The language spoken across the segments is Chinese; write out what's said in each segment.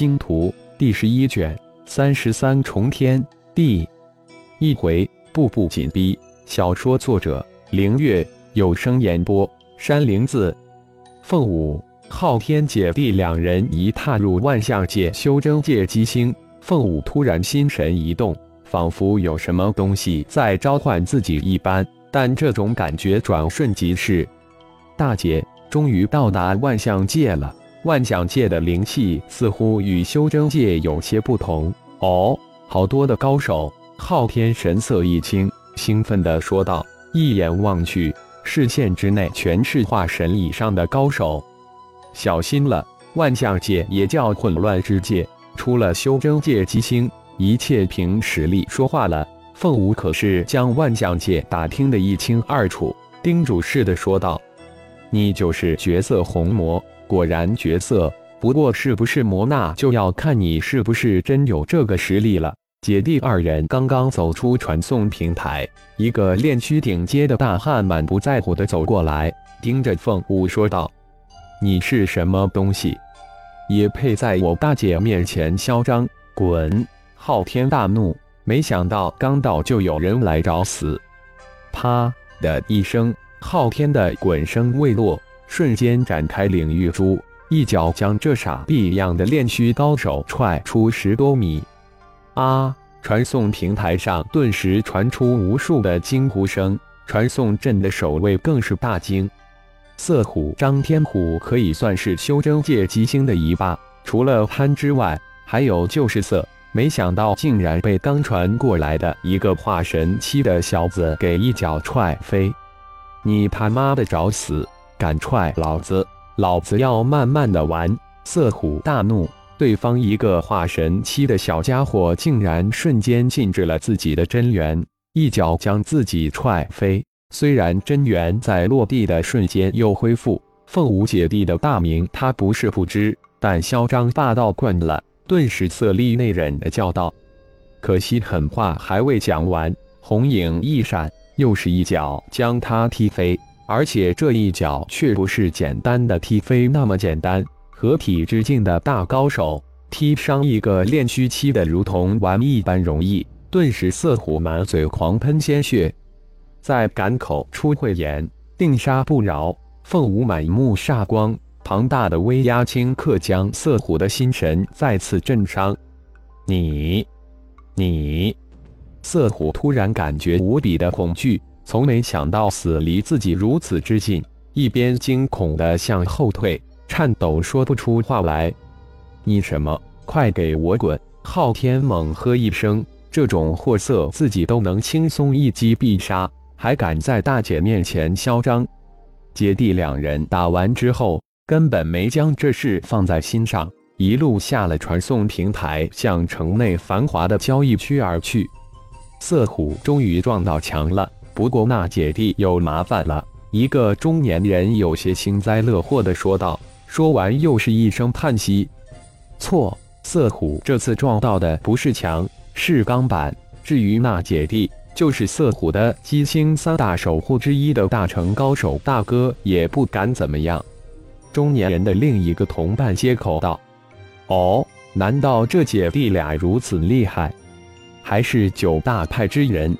星图》第十一卷三十三重天第一回，步步紧逼。小说作者：凌月，有声演播：山灵子。凤舞、昊天姐弟两人一踏入万象界修真界机星，凤舞突然心神一动，仿佛有什么东西在召唤自己一般。但这种感觉转瞬即逝。大姐，终于到达万象界了。万象界的灵气似乎与修真界有些不同哦，好多的高手。昊天神色一清，兴奋地说道：“一眼望去，视线之内全是化神以上的高手。小心了，万象界也叫混乱之界，出了修真界机星，一切凭实力说话了。”凤舞可是将万象界打听得一清二楚，叮嘱似的说道：“你就是绝色红魔。”果然绝色，不过是不是魔那就要看你是不是真有这个实力了。姐弟二人刚刚走出传送平台，一个炼区顶阶的大汉满不在乎的走过来，盯着凤舞说道：“你是什么东西？也配在我大姐面前嚣张？滚！”昊天大怒，没想到刚到就有人来找死。啪的一声，昊天的滚声未落。瞬间展开领域珠，一脚将这傻逼一样的炼虚高手踹出十多米。啊！传送平台上顿时传出无数的惊呼声，传送阵的守卫更是大惊。色虎张天虎可以算是修真界极星的一霸，除了潘之外，还有就是色。没想到竟然被刚传过来的一个化神期的小子给一脚踹飞！你他妈的找死！敢踹老子，老子要慢慢的玩！色虎大怒，对方一个化神期的小家伙竟然瞬间禁止了自己的真元，一脚将自己踹飞。虽然真元在落地的瞬间又恢复，凤舞姐弟的大名他不是不知，但嚣张霸道惯了，顿时色厉内荏的叫道：“可惜狠话还未讲完，红影一闪，又是一脚将他踢飞。”而且这一脚却不是简单的踢飞那么简单，合体之境的大高手踢伤一个练虚期的，如同玩一般容易。顿时，色虎满嘴狂喷鲜血，在赶口出慧眼，定杀不饶。凤舞满目煞光，庞大的威压顷刻将色虎的心神再次震伤。你，你，色虎突然感觉无比的恐惧。从没想到死离自己如此之近，一边惊恐地向后退，颤抖说不出话来。你什么？快给我滚！昊天猛喝一声，这种货色自己都能轻松一击必杀，还敢在大姐面前嚣张？姐弟两人打完之后，根本没将这事放在心上，一路下了传送平台，向城内繁华的交易区而去。色虎终于撞到墙了。不过那姐弟有麻烦了，一个中年人有些幸灾乐祸的说道。说完又是一声叹息。错，色虎这次撞到的不是墙，是钢板。至于那姐弟，就是色虎的机星三大守护之一的大成高手大哥，也不敢怎么样。中年人的另一个同伴接口道：“哦，难道这姐弟俩如此厉害，还是九大派之人？”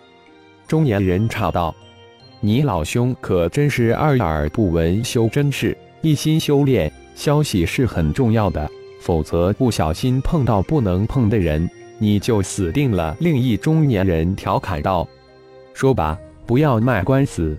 中年人插道：“你老兄可真是二耳不闻修真事，一心修炼。消息是很重要的，否则不小心碰到不能碰的人，你就死定了。”另一中年人调侃道：“说吧，不要卖官司。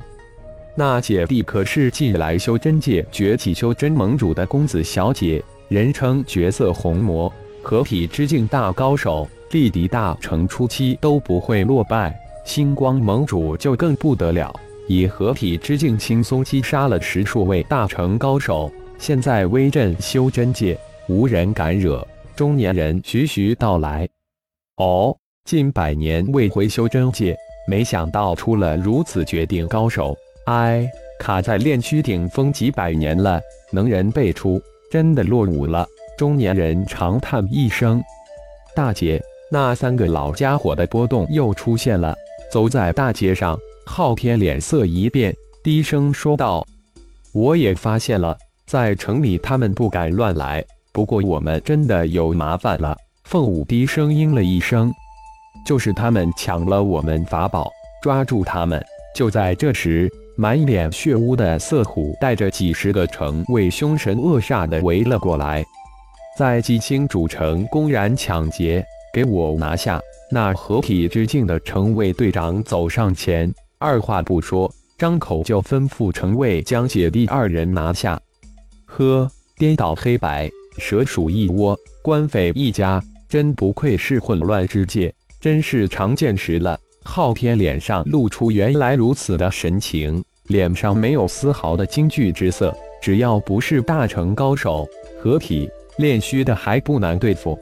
那姐弟可是近来修真界崛起修真盟主的公子小姐，人称绝色红魔，合体之境大高手，力敌大成初期都不会落败。”星光盟主就更不得了，以合体之境轻松击杀了十数位大成高手，现在威震修真界，无人敢惹。中年人徐徐道来：“哦，近百年未回修真界，没想到出了如此绝顶高手。哎，卡在炼虚顶峰几百年了，能人辈出，真的落伍了。”中年人长叹一声：“大姐，那三个老家伙的波动又出现了。”走在大街上，昊天脸色一变，低声说道：“我也发现了，在城里他们不敢乱来，不过我们真的有麻烦了。凤舞低声应了一声：“就是他们抢了我们法宝，抓住他们。”就在这时，满脸血污的色虎带着几十个城卫，凶神恶煞的围了过来，在吉星主城公然抢劫，给我拿下！那合体之境的城卫队长走上前，二话不说，张口就吩咐城卫将姐弟二人拿下。呵，颠倒黑白，蛇鼠一窝，官匪一家，真不愧是混乱之界，真是长见识了。昊天脸上露出原来如此的神情，脸上没有丝毫的惊惧之色。只要不是大成高手，合体炼虚的还不难对付。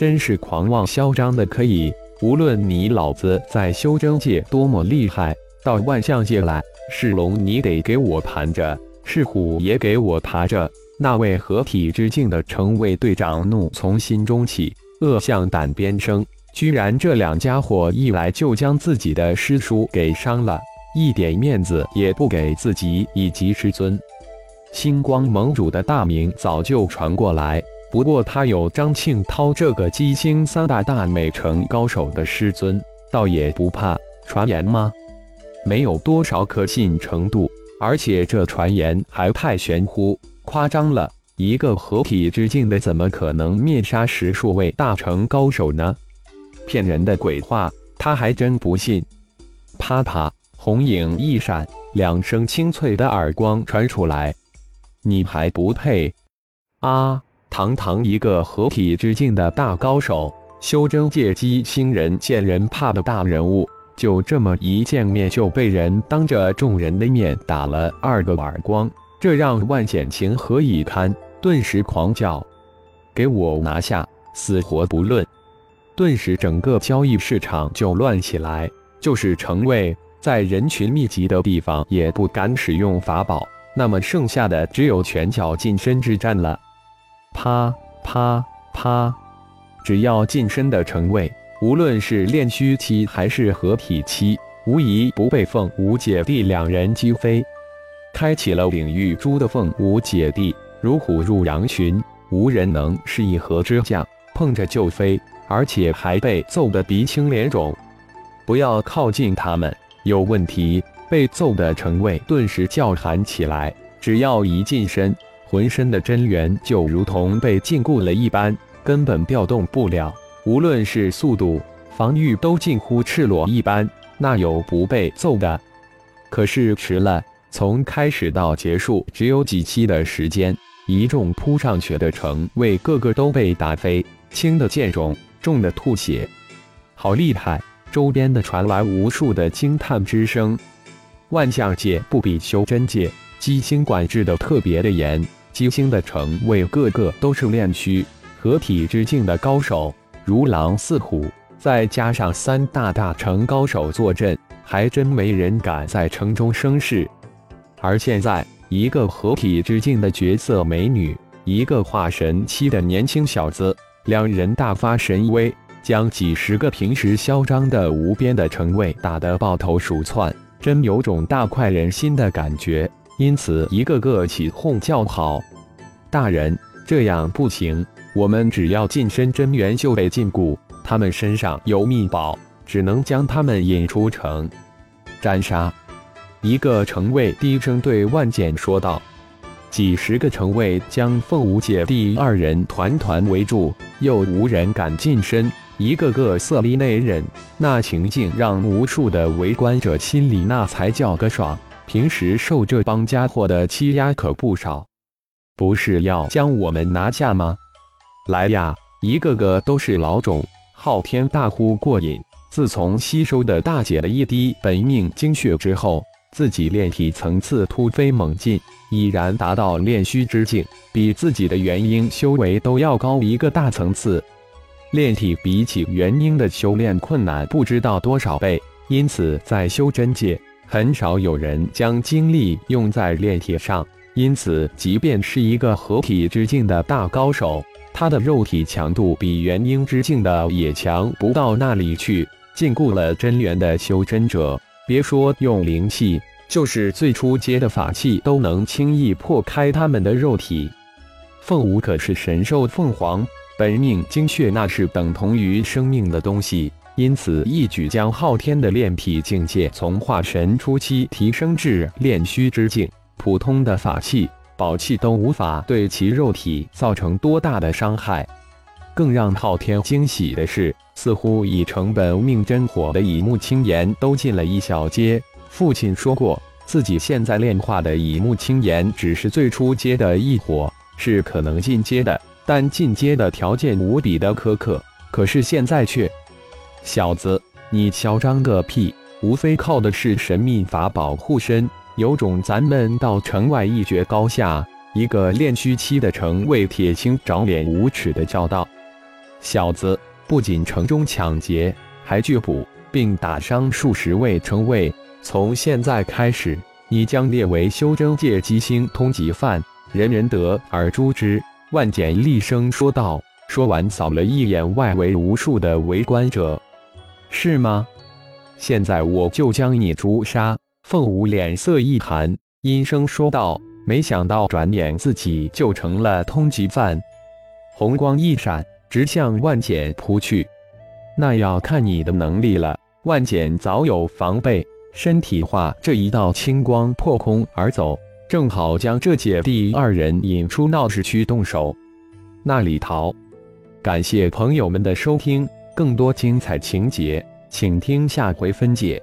真是狂妄嚣张的可以！无论你老子在修真界多么厉害，到万象界来，是龙你得给我盘着，是虎也给我爬着。那位合体之境的城卫队长怒从心中起，恶向胆边生。居然这两家伙一来就将自己的师叔给伤了，一点面子也不给自己以及师尊。星光盟主的大名早就传过来，不过他有张庆涛这个七星三大大美城高手的师尊，倒也不怕传言吗？没有多少可信程度，而且这传言还太玄乎、夸张了。一个合体之境的，怎么可能灭杀十数位大成高手呢？骗人的鬼话，他还真不信。啪啪，红影一闪，两声清脆的耳光传出来。你还不配！啊！堂堂一个合体之境的大高手，修真界机星人见人怕的大人物，就这么一见面就被人当着众人的面打了二个耳光，这让万险情何以堪？顿时狂叫：“给我拿下，死活不论！”顿时，整个交易市场就乱起来。就是成卫在人群密集的地方也不敢使用法宝，那么剩下的只有拳脚近身之战了。啪啪啪！只要近身的城卫，无论是炼虚期还是合体期，无疑不被凤舞姐弟两人击飞。开启了领域珠的凤舞姐弟，如虎入羊群，无人能是一合之将，碰着就飞。而且还被揍得鼻青脸肿，不要靠近他们，有问题！被揍的城卫顿时叫喊起来。只要一近身，浑身的真元就如同被禁锢了一般，根本调动不了。无论是速度、防御，都近乎赤裸一般，那有不被揍的？可是迟了，从开始到结束只有几期的时间，一众扑上去的城卫个个都被打飞，轻的见肿。重的吐血，好厉害！周边的传来无数的惊叹之声。万象界不比修真界，机星管制的特别的严。机星的城卫个个都是炼虚合体之境的高手，如狼似虎。再加上三大大城高手坐镇，还真没人敢在城中生事。而现在，一个合体之境的绝色美女，一个化神期的年轻小子。两人大发神威，将几十个平时嚣张的无边的城卫打得抱头鼠窜，真有种大快人心的感觉。因此，一个个起哄叫好。大人，这样不行，我们只要近身真元就被禁锢，他们身上有秘宝，只能将他们引出城，斩杀。一个城卫低声对万简说道。几十个城卫将凤舞姐弟二人团团围住，又无人敢近身，一个个色厉内荏，那情境让无数的围观者心里那才叫个爽。平时受这帮家伙的欺压可不少，不是要将我们拿下吗？来呀，一个个都是老种！昊天大呼过瘾，自从吸收的大姐的一滴本命精血之后。自己炼体层次突飞猛进，已然达到炼虚之境，比自己的元婴修为都要高一个大层次。炼体比起元婴的修炼困难不知道多少倍，因此在修真界很少有人将精力用在炼体上。因此，即便是一个合体之境的大高手，他的肉体强度比元婴之境的也强不到那里去。禁锢了真元的修真者。别说用灵气，就是最初阶的法器都能轻易破开他们的肉体。凤舞可是神兽凤凰，本命精血那是等同于生命的东西，因此一举将昊天的炼体境界从化神初期提升至炼虚之境，普通的法器、宝器都无法对其肉体造成多大的伤害。更让昊天惊喜的是，似乎以成本命真火的乙木青岩都进了一小阶。父亲说过，自己现在炼化的乙木青岩只是最初阶的异火。是可能进阶的，但进阶的条件无比的苛刻。可是现在却，小子，你嚣张个屁！无非靠的是神秘法宝护身，有种咱们到城外一决高下，一个炼虚期的城为铁青长脸无耻的叫道：“小子，不仅城中抢劫，还拒捕并打伤数十位城卫。从现在开始，你将列为修真界机星通缉犯。”人人得而诛之。万简厉声说道。说完，扫了一眼外围无数的围观者，是吗？现在我就将你诛杀。凤舞脸色一寒，阴声说道：“没想到转眼自己就成了通缉犯。”红光一闪，直向万简扑去。那要看你的能力了。万简早有防备，身体化这一道青光，破空而走。正好将这姐弟二人引出闹市区动手，那里逃？感谢朋友们的收听，更多精彩情节，请听下回分解。